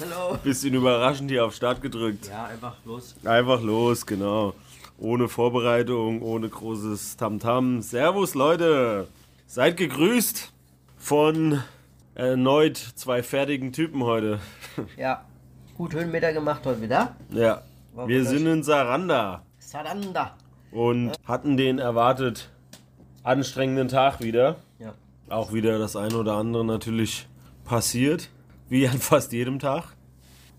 Hallo. Bisschen überraschend hier auf Start gedrückt. Ja, einfach los. Einfach los, genau. Ohne Vorbereitung, ohne großes Tamtam. Servus, Leute. Seid gegrüßt von erneut zwei fertigen Typen heute. Ja. Gut Höhenmeter gemacht heute wieder. Ja, War wir sind in Saranda Saranda. und hatten den erwartet anstrengenden Tag wieder. Ja. Auch wieder das eine oder andere natürlich passiert, wie an fast jedem Tag.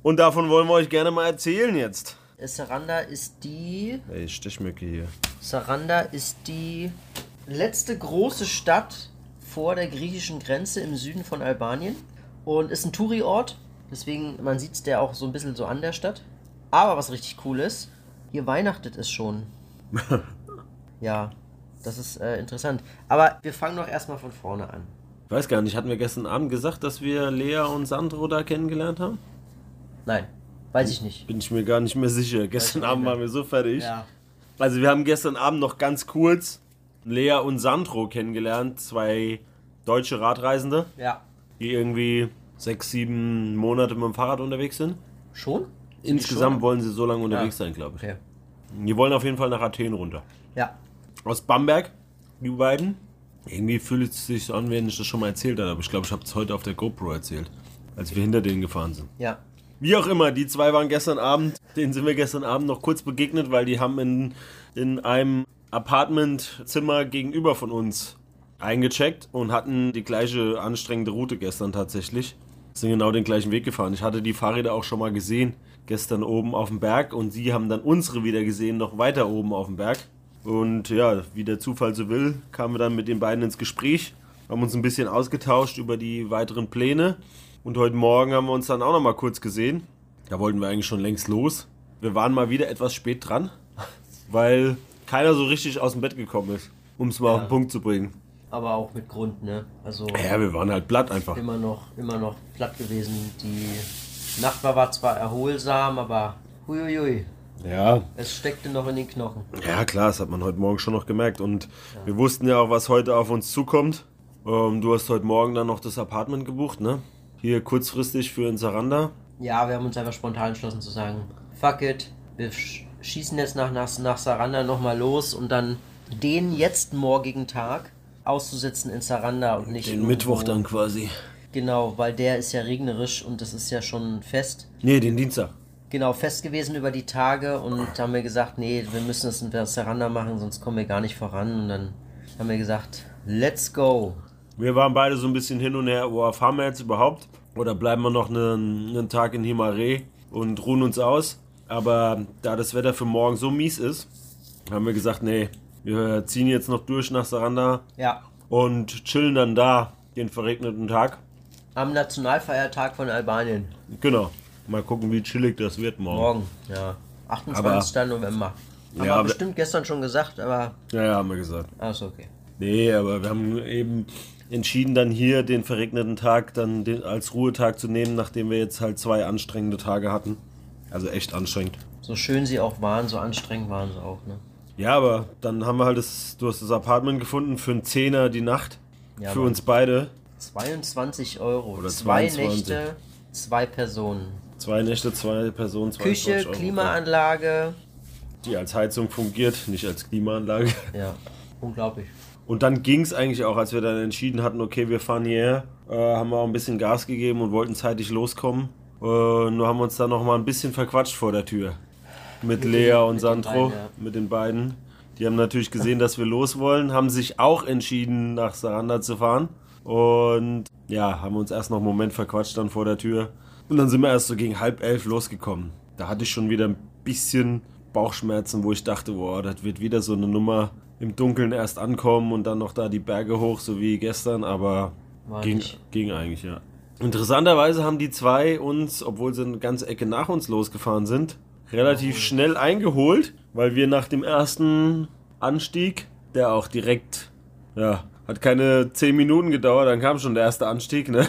Und davon wollen wir euch gerne mal erzählen jetzt. Saranda ist die. Ey, Stechmücke hier. Saranda ist die letzte große Stadt vor der griechischen Grenze im Süden von Albanien und ist ein Touri-Ort. Deswegen, man sieht es der auch so ein bisschen so an der Stadt. Aber was richtig cool ist, hier weihnachtet es schon. ja, das ist äh, interessant. Aber wir fangen doch erstmal von vorne an. Ich weiß gar nicht, hatten wir gestern Abend gesagt, dass wir Lea und Sandro da kennengelernt haben? Nein, weiß ich nicht. Bin ich mir gar nicht mehr sicher. Gestern Abend waren wir so fertig. Ja. Also wir haben gestern Abend noch ganz kurz Lea und Sandro kennengelernt, zwei deutsche Radreisende, Ja. die irgendwie sechs, sieben Monate mit dem Fahrrad unterwegs sind. Schon? Insgesamt schon? wollen sie so lange unterwegs Ja. sein, glaube ich. Okay. Die wollen auf jeden Fall nach Athen runter. Ja. Aus Bamberg, die beiden. Irgendwie fühlt es sich so an, wenn ich das schon mal erzählt habe, aber ich glaube, ich habe es heute auf der GoPro erzählt, als wir hinter denen gefahren sind. Ja. Wie auch immer, die zwei waren gestern Abend, denen sind wir gestern Abend noch kurz begegnet, weil die haben in, in einem Apartmentzimmer gegenüber von uns eingecheckt und hatten die gleiche anstrengende Route gestern tatsächlich. Sind genau den gleichen Weg gefahren. Ich hatte die Fahrräder auch schon mal gesehen, gestern oben auf dem Berg und sie haben dann unsere wieder gesehen, noch weiter oben auf dem Berg. Und ja, wie der Zufall so will, kamen wir dann mit den beiden ins Gespräch, haben uns ein bisschen ausgetauscht über die weiteren Pläne. Und heute Morgen haben wir uns dann auch noch mal kurz gesehen. Da wollten wir eigentlich schon längst los. Wir waren mal wieder etwas spät dran, weil keiner so richtig aus dem Bett gekommen ist, um es mal auf den Punkt zu bringen. Aber auch mit Grund, ne? Also Ja, wir waren halt platt einfach. immer noch, immer noch platt gewesen. Die Nacht war, war zwar erholsam, aber huiuiui, Ja, es steckte noch in den Knochen. ja klar, das hat man heute Morgen schon noch gemerkt. Und wir wussten ja auch, was heute auf uns zukommt. Ähm, du hast heute Morgen dann noch das Apartment gebucht, ne? Hier kurzfristig für in Saranda. Ja, wir haben uns einfach spontan entschlossen zu sagen, fuck it, wir sch schießen jetzt nach, nach, nach Saranda nochmal los und dann den jetzt morgigen Tag auszusetzen in Saranda und nicht Den irgendwo- Mittwoch dann quasi. Genau, weil der ist ja regnerisch und das ist ja schon fest. Nee, den Dienstag. Genau fest gewesen über die Tage und haben wir gesagt, nee, wir müssen das in Saranda machen, sonst kommen wir gar nicht voran. Und dann haben wir gesagt, let's go. Wir waren beide so ein bisschen hin und her, boah, fahren wir jetzt überhaupt? Oder bleiben wir noch einen, einen Tag in Himaré und ruhen uns aus? Aber da das Wetter für morgen so mies ist, haben wir gesagt, nee, wir ziehen jetzt noch durch nach Saranda Ja, und chillen dann da den verregneten Tag. am Nationalfeiertag von Albanien. Genau. Mal gucken, wie chillig das wird morgen. Morgen, ja. 28. November. Haben Ja, wir aber- bestimmt gestern schon gesagt, aber. Ja, ja, haben wir gesagt. Achso, okay. Nee, aber wir haben eben entschieden, dann hier den verregneten Tag dann den, als Ruhetag zu nehmen, nachdem wir jetzt halt zwei anstrengende Tage hatten. Also echt anstrengend. So schön sie auch waren, so anstrengend waren sie auch, ne? Ja, aber dann haben wir halt das, du hast das Apartment gefunden für einen Zehner die Nacht. Ja, für Mann. uns beide. 22 Euro. Oder zwei 22. Nächte, zwei Personen. Zwei Nächte, zwei Personen, 22 Küche. Klimaanlage. Die als Heizung fungiert, nicht als Klimaanlage. Ja, unglaublich. Und dann ging es eigentlich auch, als wir dann entschieden hatten, okay, wir fahren hierher, äh, haben wir auch ein bisschen Gas gegeben und wollten zeitig loskommen. Äh, nur haben wir uns dann noch mal ein bisschen verquatscht vor der Tür. Mit, Mit Lea den- und mit Sandro, beiden, ja. mit den beiden. Die haben natürlich gesehen, dass wir los wollen, haben sich auch entschieden, nach Saranda zu fahren. Und ja, haben uns erst noch einen Moment verquatscht dann vor der Tür. Und dann sind wir erst so gegen halb elf losgekommen. Da hatte ich schon wieder ein bisschen Bauchschmerzen, wo ich dachte, boah, das wird wieder so eine Nummer im Dunkeln erst ankommen und dann noch da die Berge hoch, so wie gestern. Aber ging, ging eigentlich, ja. Interessanterweise haben die zwei uns, obwohl sie eine ganze Ecke nach uns losgefahren sind, relativ Oh. schnell eingeholt, weil wir nach dem ersten Anstieg, der auch direkt, ja, hat keine 10 Minuten gedauert, dann kam schon der erste Anstieg, ne?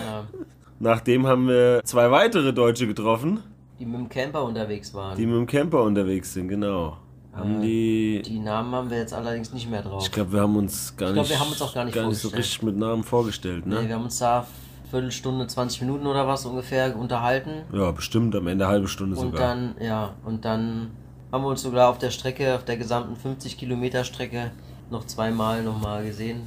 Nachdem haben wir zwei weitere Deutsche getroffen, die mit dem Camper unterwegs waren. die mit dem Camper unterwegs sind, genau. Haben Äh, die. Die Namen haben wir jetzt allerdings nicht mehr drauf. Ich glaube, wir haben uns gar Ich nicht, glaub, wir haben uns auch gar nicht so richtig mit Namen vorgestellt, ne? Nee, wir haben uns da Viertelstunde, 20 Minuten oder was ungefähr unterhalten. Ja, bestimmt am Ende eine halbe Stunde Und sogar. dann, ja, und dann haben wir uns sogar auf der Strecke, auf der gesamten 50 Kilometer Strecke noch zweimal nochmal gesehen.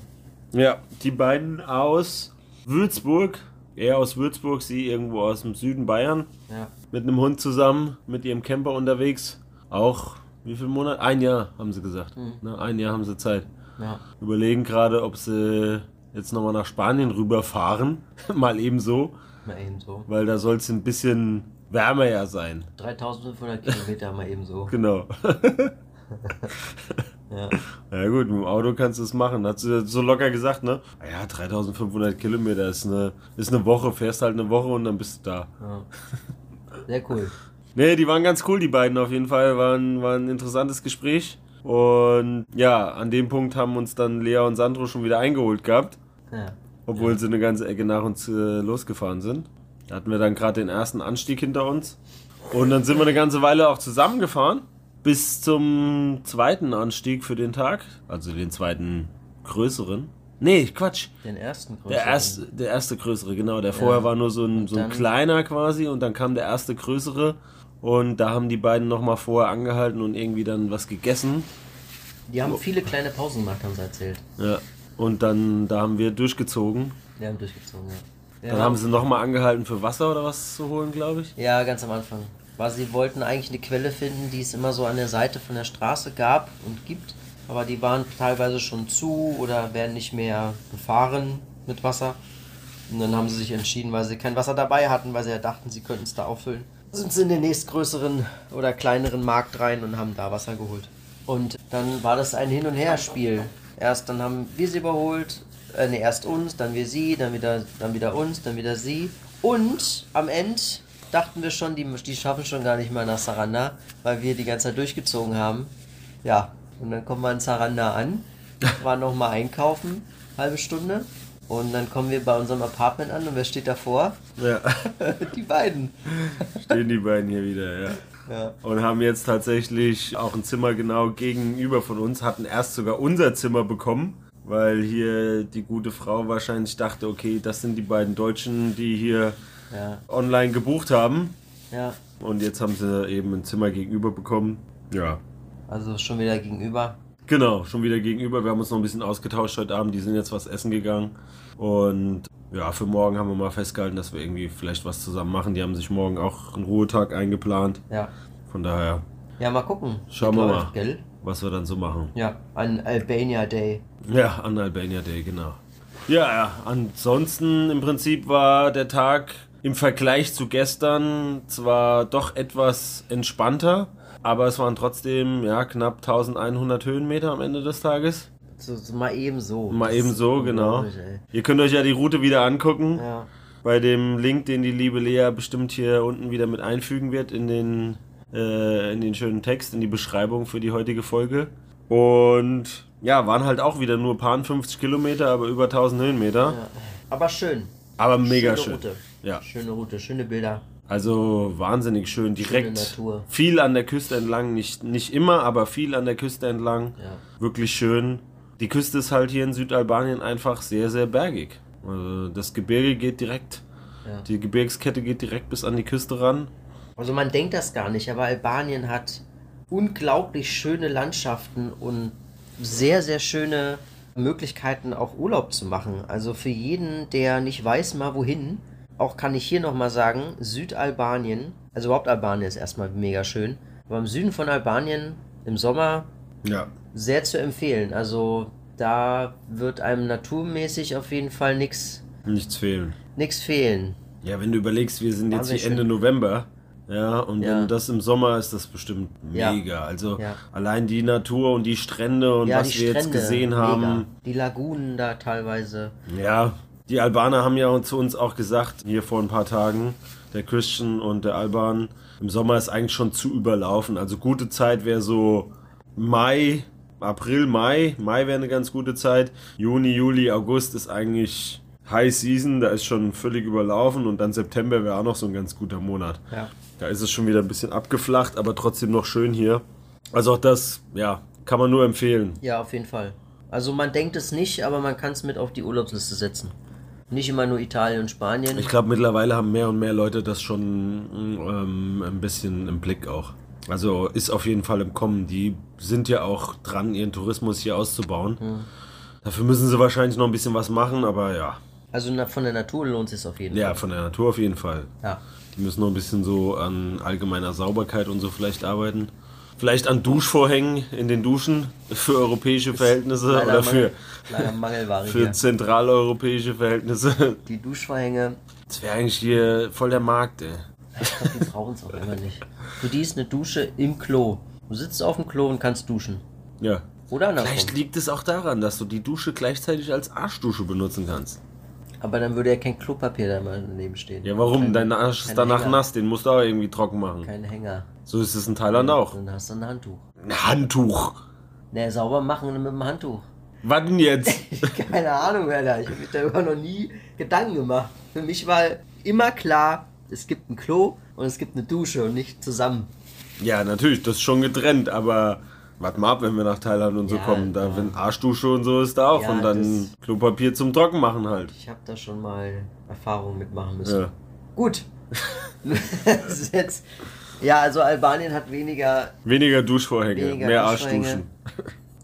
Ja, die beiden aus Würzburg, er aus Würzburg, sie irgendwo aus dem Süden Bayern, Ja, mit einem Hund zusammen, mit ihrem Camper unterwegs. Auch, wie viel Monat? Ein Jahr, haben sie gesagt. Ne, ein Jahr haben sie Zeit. ja. Überlegen gerade, ob sie jetzt nochmal nach Spanien rüberfahren. Mal eben so, Mal eben so. weil da soll es ein bisschen wärmer ja sein. 3500 Kilometer mal eben so. Genau. Ja. Ja gut, mit dem Auto kannst du es machen. Hat sie so locker gesagt, ne? Ja, 3500 Kilometer ist eine, ist eine Woche, fährst halt eine Woche und dann bist du da. ja. Sehr cool. Nee, die waren ganz cool, die beiden auf jeden Fall. War ein, war ein interessantes Gespräch. Und ja, an dem Punkt haben uns dann Lea und Sandro schon wieder eingeholt gehabt. Ja. Obwohl sie eine ganze Ecke nach uns äh, losgefahren sind. Da hatten wir dann gerade den ersten Anstieg hinter uns. Und dann sind wir eine ganze Weile auch zusammengefahren. Bis zum zweiten Anstieg für den Tag. Also den zweiten größeren. Nee, Quatsch. Den ersten größeren. Der erste, der erste größere, genau. Der vorher Ja. war nur so ein, so ein kleiner quasi und dann kam der erste größere. Und da haben die beiden nochmal vorher angehalten und irgendwie dann was gegessen. Die haben viele kleine Pausen gemacht, haben sie erzählt. Ja. Und dann, da haben wir durchgezogen. Die haben durchgezogen, ja. Dann haben sie nochmal angehalten für Wasser oder was zu holen, glaube ich. Ja, ganz am Anfang. Weil sie wollten eigentlich eine Quelle finden, die es immer so an der Seite von der Straße gab und gibt. Aber die waren teilweise schon zu oder werden nicht mehr befahren mit Wasser. Und dann haben sie sich entschieden, weil sie kein Wasser dabei hatten, weil sie ja dachten, sie könnten es da auffüllen. Sind sie in den nächstgrößeren oder kleineren Markt rein und haben da Wasser geholt. Und dann war das ein Hin- und Her-Spiel. Erst dann haben wir sie überholt, äh, nee, erst uns, dann wir sie, dann wieder, dann wieder uns, dann wieder sie. Und am Ende dachten wir schon, die, die schaffen schon gar nicht mal nach Saranda, weil wir die ganze Zeit durchgezogen haben. Ja, und dann kommen wir in Saranda an, waren nochmal einkaufen, halbe Stunde. Und dann kommen wir bei unserem Apartment an und wer steht davor? Ja, Die beiden. stehen die beiden hier wieder, ja. Ja. Und haben jetzt tatsächlich auch ein Zimmer genau gegenüber von uns, hatten erst sogar unser Zimmer bekommen, weil hier die gute Frau wahrscheinlich dachte, okay, das sind die beiden Deutschen, die hier Ja, online gebucht haben. ja. Und jetzt haben sie eben ein Zimmer gegenüber bekommen. Ja. Also schon wieder gegenüber. Genau, schon wieder gegenüber. Wir haben uns noch ein bisschen ausgetauscht heute Abend. Die sind jetzt was essen gegangen. Und ja, für morgen haben wir mal festgehalten, dass wir irgendwie vielleicht was zusammen machen. Die haben sich morgen auch einen Ruhetag eingeplant. Ja. Von daher, Ja, mal gucken. Schauen wir mal. Gell? was wir dann so machen. Ja, ein Albania Day. Ja, an Albania Day, genau. Ja, ja, ansonsten im Prinzip war der Tag im Vergleich zu gestern zwar doch etwas entspannter, aber es waren trotzdem ja knapp 1100 Höhenmeter am Ende des Tages. So, so mal eben so. Mal eben so, genau. Ihr könnt euch ja die Route wieder angucken. Ja. Bei dem Link, den die liebe Lea bestimmt hier unten wieder mit einfügen wird in den, äh, in den schönen Text, in die Beschreibung für die heutige Folge. Und ja, waren halt auch wieder nur paar 50 Kilometer, aber über 1000 Höhenmeter. ja. Aber schön. Aber mega schöne schön. Route. Ja, Schöne Route, schöne Bilder. also wahnsinnig schön. Direkt viel an der Küste entlang. Nicht, nicht immer, aber viel an der Küste entlang. Ja. Wirklich schön. Die Küste ist halt hier in Südalbanien einfach sehr, sehr bergig. Also das Gebirge geht direkt, Ja. die Gebirgskette geht direkt bis an die Küste ran. Also man denkt das gar nicht, aber Albanien hat unglaublich schöne Landschaften und sehr, sehr schöne Möglichkeiten auch Urlaub zu machen. Also für jeden, der nicht weiß mal wohin, auch kann ich hier nochmal sagen, Südalbanien, also überhaupt Albanien ist erstmal mega schön, aber im Süden von Albanien im Sommer Ja. sehr zu empfehlen. Also da wird einem naturmäßig auf jeden Fall nichts Nichts fehlen. nix fehlen. Ja, wenn du überlegst, wir sind jetzt Wahnsinnig hier Ende schön. November. Ja, und Ja. wenn das im Sommer ist, das bestimmt Ja. mega. Also Ja. allein die Natur und die Strände und ja, was wir Strände, jetzt gesehen mega. haben. Die Lagunen da teilweise. Ja, Die Albaner haben ja zu uns auch gesagt, hier vor ein paar Tagen, der Christian und der Alban, im Sommer ist eigentlich schon zu überlaufen. Also gute Zeit wäre so Mai, April, Mai. Mai wäre eine ganz gute Zeit. Juni, Juli, August ist eigentlich High Season, da ist schon völlig überlaufen und dann September wäre auch noch so ein ganz guter Monat. Ja. Da ist es schon wieder ein bisschen abgeflacht, aber trotzdem noch schön hier. Also auch das, ja, kann man nur empfehlen. Ja, auf jeden Fall. Also man denkt es nicht, aber man kann es mit auf die Urlaubsliste setzen. Nicht immer nur Italien und Spanien. Ich glaube, mittlerweile haben mehr und mehr Leute das schon ähm, ein bisschen im Blick auch. Also ist auf jeden Fall im Kommen. Die sind ja auch dran, ihren Tourismus hier auszubauen. Dafür müssen sie wahrscheinlich noch ein bisschen was machen, aber ja. Also von der Natur lohnt es sich auf jeden Ja, Fall. von der Natur auf jeden Fall. Ja. Die müssen noch ein bisschen so an allgemeiner Sauberkeit und so vielleicht arbeiten. Vielleicht an Duschvorhängen in den Duschen für europäische Verhältnisse Leider oder für, Mangel, für zentraleuropäische Verhältnisse. Die Duschvorhänge, Das wäre eigentlich hier voll der Markt, ey. ich glaub, die brauchen es auch immer nicht. Für die ist eine Dusche im Klo. Du sitzt auf dem Klo und kannst duschen. Ja. Oder andersrum. Vielleicht liegt es auch daran, dass du die Dusche gleichzeitig als Arschdusche benutzen kannst. Aber dann würde ja kein Klopapier da mal daneben stehen. Ja, warum? Kein, Dein Arsch ist danach Hänger. nass, den musst du auch irgendwie trocken machen. Kein Hänger. So ist es in Thailand auch. Dann hast du ein Handtuch. Ein Handtuch. Ne, sauber machen mit dem Handtuch. Was denn jetzt? Keine Ahnung, Alter. Ich habe mir darüber noch nie Gedanken gemacht. Für mich war immer klar, es gibt ein Klo und es gibt eine Dusche und nicht zusammen. ja, natürlich, das ist schon getrennt, aber warte mal ab, wenn wir nach Thailand und so Ja, kommen. Da, ja. wenn Arschdusche und so ist da auch. Ja, und dann Klopapier zum Trocken machen halt. Ich habe da schon mal Erfahrungen mitmachen müssen. Ja. Gut. das ist jetzt. Ja, also Albanien hat weniger, Weniger Duschvorhänge, weniger mehr Duschvorhänge, Arschduschen.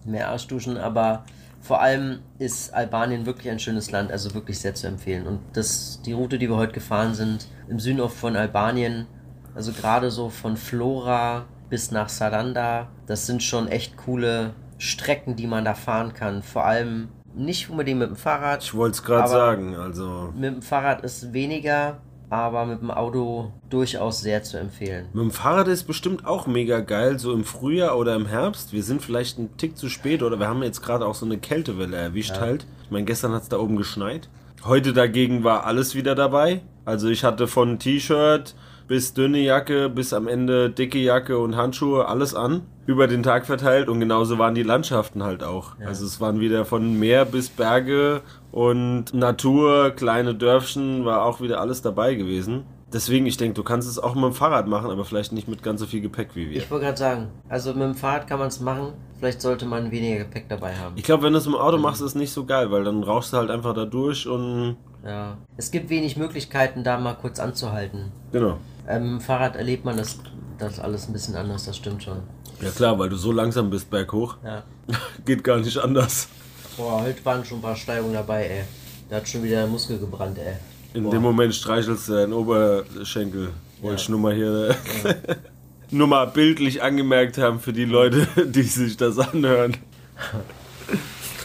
Mehr Arschduschen, aber vor allem ist Albanien wirklich ein schönes Land, also wirklich sehr zu empfehlen. Und das, die Route, die wir heute gefahren sind, im Süden von Albanien, also gerade so von Flora bis nach Saranda, das sind schon echt coole Strecken, die man da fahren kann. Vor allem nicht unbedingt mit dem Fahrrad. Ich wollte es gerade sagen, also Mit dem Fahrrad ist weniger, aber mit dem Auto durchaus sehr zu empfehlen. Mit dem Fahrrad ist bestimmt auch mega geil, so im Frühjahr oder im Herbst. Wir sind vielleicht einen Tick zu spät oder wir haben jetzt gerade auch so eine Kältewelle erwischt halt. Ich meine, gestern hat es da oben geschneit. Heute dagegen war alles wieder dabei. Also ich hatte von T-Shirt bis dünne Jacke, bis am Ende dicke Jacke und Handschuhe, alles an, über den Tag verteilt und genauso waren die Landschaften halt auch. Also es waren wieder von Meer bis Berge und Natur, kleine Dörfchen, war auch wieder alles dabei gewesen. Deswegen, ich denke, du kannst es auch mit dem Fahrrad machen, aber vielleicht nicht mit ganz so viel Gepäck wie wir. Ich wollte gerade sagen, also mit dem Fahrrad kann man es machen, vielleicht sollte man weniger Gepäck dabei haben. Ich glaube, wenn du es im Auto machst, ist es nicht so geil, weil dann rauchst du halt einfach da durch und Ja. Es gibt wenig Möglichkeiten, da mal kurz anzuhalten. genau. Ähm, Fahrrad erlebt man das, das alles ein bisschen anders, das stimmt schon. Ja klar, weil du so langsam bist berghoch. Ja. Geht gar nicht anders. Boah, heute waren schon ein paar Steigungen dabei, ey. Da hat schon wieder der Muskel gebrannt, ey. In Boah. dem Moment streichelst du deinen Oberschenkel. Wollte ich nur mal hier nur mal bildlich angemerkt haben für die Leute, die sich das anhören.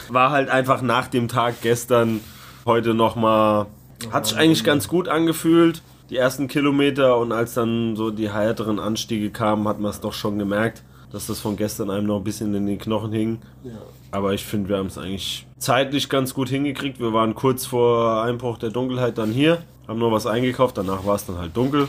War halt einfach nach dem Tag gestern heute nochmal. Hat sich eigentlich ganz gut angefühlt. Die ersten Kilometer und als dann so die härteren Anstiege kamen, hat man es doch schon gemerkt, dass das von gestern einem noch ein bisschen in den Knochen hing. Ja. Aber ich finde, wir haben es eigentlich zeitlich ganz gut hingekriegt. Wir waren kurz vor Einbruch der Dunkelheit dann hier, haben noch was eingekauft, danach war es dann halt dunkel.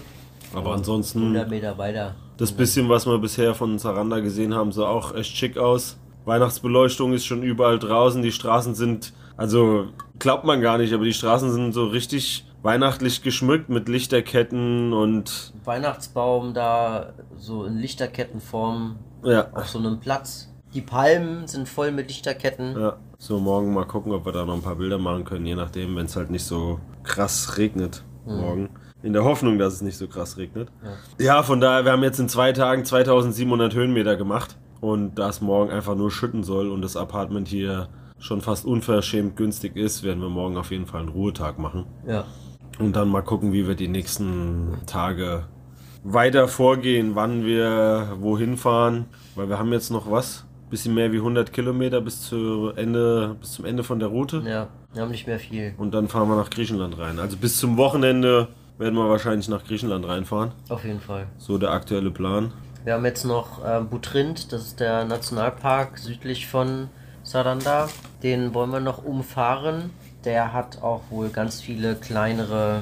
Aber ansonsten, 100 Meter weiter. das bisschen, was wir bisher von Saranda gesehen haben, sah auch echt schick aus. Weihnachtsbeleuchtung ist schon überall draußen, die Straßen sind, also glaubt man gar nicht, aber die Straßen sind so richtig weihnachtlich geschmückt mit Lichterketten und Weihnachtsbaum da so in Lichterkettenform ja, auf so einem Platz. Die Palmen sind voll mit Lichterketten. Ja, so morgen mal gucken, ob wir da noch ein paar Bilder machen können, je nachdem, wenn es halt nicht so krass regnet morgen. In der Hoffnung, dass es nicht so krass regnet. Ja. von daher, wir haben jetzt in zwei Tagen 2700 Höhenmeter gemacht und da es morgen einfach nur schütten soll und das Apartment hier schon fast unverschämt günstig ist, werden wir morgen auf jeden Fall einen Ruhetag machen. Ja. Und dann mal gucken, wie wir die nächsten Tage weiter vorgehen, wann wir wohin fahren. Weil wir haben jetzt noch was? Bisschen mehr wie 100 Kilometer bis, zu Ende, bis zum Ende von der Route. Ja, wir haben nicht mehr viel. Und dann fahren wir nach Griechenland rein. Also bis zum Wochenende werden wir wahrscheinlich nach Griechenland reinfahren. Auf jeden Fall. So der aktuelle Plan. Wir haben jetzt noch äh, Butrint, das ist der Nationalpark südlich von Saranda. Den wollen wir noch umfahren. Der hat auch wohl ganz viele kleinere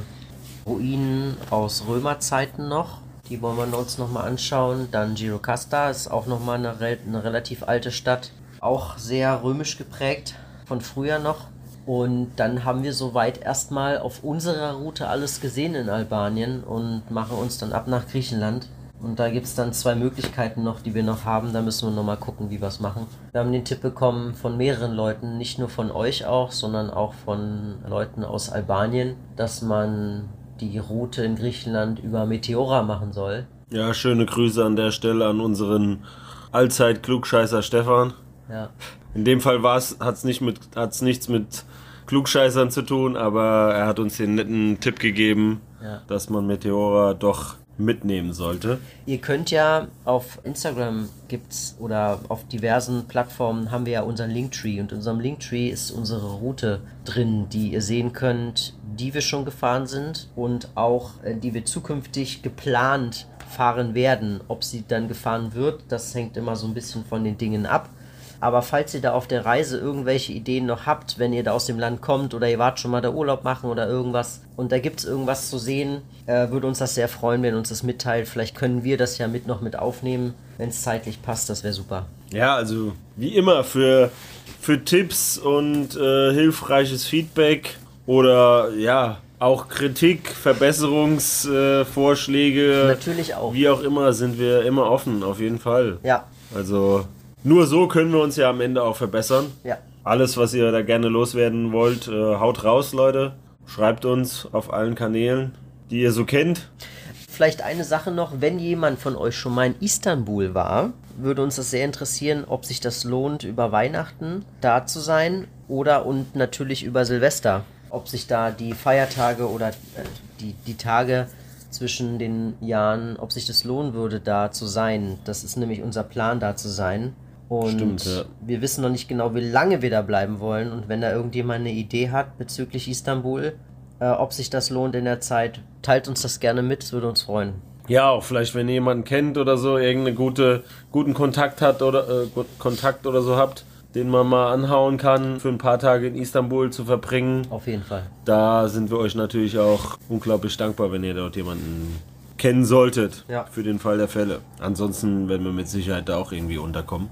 Ruinen aus Römerzeiten noch. Die wollen wir uns nochmal anschauen. Dann Girocasta ist auch nochmal eine, eine relativ alte Stadt. Auch sehr römisch geprägt, von früher noch. Und dann haben wir soweit erstmal auf unserer Route alles gesehen in Albanien und machen uns dann ab nach Griechenland. Und da gibt es dann zwei Möglichkeiten noch, die wir noch haben. Da müssen wir nochmal gucken, wie wir es machen. Wir haben den Tipp bekommen von mehreren Leuten, nicht nur von euch auch, sondern auch von Leuten aus Albanien, dass man die Route in Griechenland über Meteora machen soll. Ja, schöne Grüße an der Stelle an unseren Allzeit-Klugscheißer Stefan. Ja. In dem Fall hat es nicht mit, hat's nichts mit Klugscheißern zu tun, aber er hat uns den netten Tipp gegeben, Ja. dass man Meteora doch mitnehmen sollte. Ihr könnt ja auf Instagram gibt's oder auf diversen Plattformen haben wir ja unseren Linktree und in unserem Linktree ist unsere Route drin, die ihr sehen könnt, die wir schon gefahren sind und auch äh, die wir zukünftig geplant fahren werden. Ob sie dann gefahren wird, das hängt immer so ein bisschen von den Dingen ab. Aber falls ihr da auf der Reise irgendwelche Ideen noch habt, wenn ihr da aus dem Land kommt oder ihr wart schon mal da Urlaub machen oder irgendwas und da gibt es irgendwas zu sehen, äh, würde uns das sehr freuen, wenn ihr uns das mitteilt. Vielleicht können wir das ja mit noch mit aufnehmen, wenn es zeitlich passt, das wäre super. Ja, also wie immer für, für Tipps und äh, hilfreiches Feedback oder ja, auch Kritik, Verbesserungsvorschläge, Natürlich auch. wie auch immer, sind wir immer offen, auf jeden Fall. Ja, Also nur so können wir uns ja am Ende auch verbessern. ja. Alles, was ihr da gerne loswerden wollt, äh, haut raus, Leute. Schreibt uns auf allen Kanälen, die ihr so kennt. Vielleicht eine Sache noch, wenn jemand von euch schon mal in Istanbul war, würde uns das sehr interessieren, ob sich das lohnt, über Weihnachten da zu sein oder und natürlich über Silvester. Ob sich da die Feiertage oder äh, die, die Tage zwischen den Jahren, ob sich das lohnen würde, da zu sein. Das ist nämlich unser Plan, da zu sein. Und Stimmt, ja. wir wissen noch nicht genau, wie lange wir da bleiben wollen. Und wenn da irgendjemand eine Idee hat bezüglich Istanbul, äh, ob sich das lohnt in der Zeit, teilt uns das gerne mit, es würde uns freuen. Ja, auch vielleicht, wenn ihr jemanden kennt oder so, irgendeinen gute, guten Kontakt hat oder äh, Kontakt oder so habt, den man mal anhauen kann, für ein paar Tage in Istanbul zu verbringen. Auf jeden Fall. Da sind wir euch natürlich auch unglaublich dankbar, wenn ihr dort jemanden kennen solltet. Ja. Für den Fall der Fälle. Ansonsten werden wir mit Sicherheit da auch irgendwie unterkommen.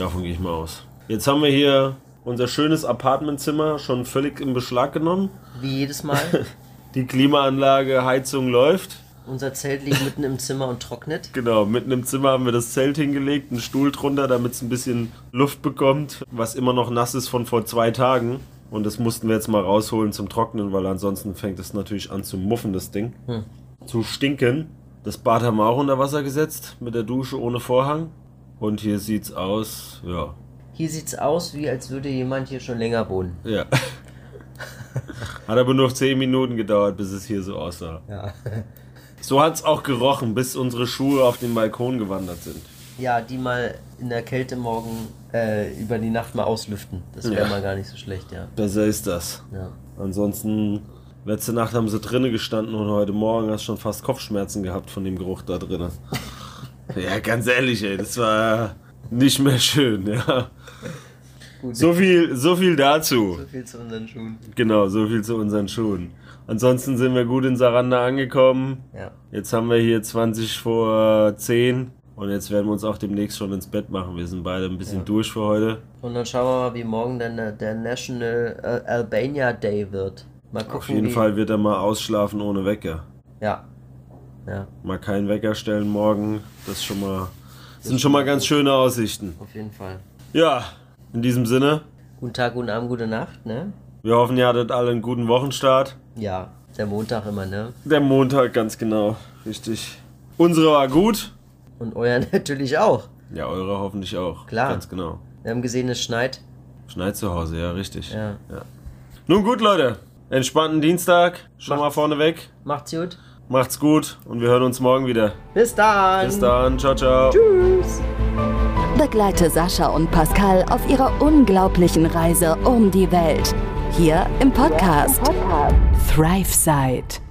Davon gehe ich mal aus. Jetzt haben wir hier unser schönes Apartmentzimmer schon völlig in Beschlag genommen. Wie jedes Mal. Die Klimaanlage, Heizung läuft. Unser Zelt liegt mitten im Zimmer und trocknet. Genau, mitten im Zimmer haben wir das Zelt hingelegt, einen Stuhl drunter, damit es ein bisschen Luft bekommt, was immer noch nass ist von vor zwei Tagen. Und das mussten wir jetzt mal rausholen zum Trocknen, weil ansonsten fängt es natürlich an zu muffen, das Ding. Hm. Zu stinken. Das Bad haben wir auch unter Wasser gesetzt, mit der Dusche ohne Vorhang. Und hier sieht's aus, ja. Hier sieht's aus, wie als würde jemand hier schon länger wohnen. Ja. Hat aber nur 10 Minuten gedauert, bis es hier so aussah. Ja. So hat's auch gerochen, bis unsere Schuhe auf den Balkon gewandert sind. Ja, die mal in der Kälte morgen äh, über die Nacht mal auslüften. Das wäre Ja. mal gar nicht so schlecht, ja. Besser ist das. ja. Ansonsten, letzte Nacht haben sie drinnen gestanden und heute Morgen hast du schon fast Kopfschmerzen gehabt von dem Geruch da drinnen. ja, ganz ehrlich, ey, das war nicht mehr schön, ja. Gut, So viel, so viel dazu. so viel zu unseren Schuhen. Genau, so viel zu unseren Schuhen. Ansonsten sind wir gut in Saranda angekommen. Ja. Jetzt haben wir hier 20 vor 10 und jetzt werden wir uns auch demnächst schon ins Bett machen. Wir sind beide ein bisschen Ja. durch für heute. Und dann schauen wir mal, wie morgen dann der, der National äh, Albania Day wird. Mal gucken, Auf jeden Fall wird er mal ausschlafen ohne Wecker. Ja. Ja, Mal keinen Wecker stellen morgen. Das schon mal, das sind schon mal ganz schöne Aussichten. auf jeden Fall. Ja, in diesem Sinne, Guten Tag, guten Abend, gute Nacht, ne? wir hoffen, ihr hattet alle einen guten Wochenstart. Ja, der Montag immer, ne? Der Montag, ganz genau. Richtig. Unsere war gut. Und euer natürlich auch. Ja, eure hoffentlich auch. Klar. Ganz genau. Wir haben gesehen, es schneit. Schneit zu Hause, ja, richtig. Ja. Nun gut, Leute. Entspannten Dienstag. Schon Macht's. mal vorneweg. Macht's gut. Macht's gut und wir hören uns morgen wieder. Bis dann. Bis dann. Ciao, ciao. Tschüss. Begleite Sascha und Pascal auf ihrer unglaublichen Reise um die Welt. Hier im Podcast, ThriveSide.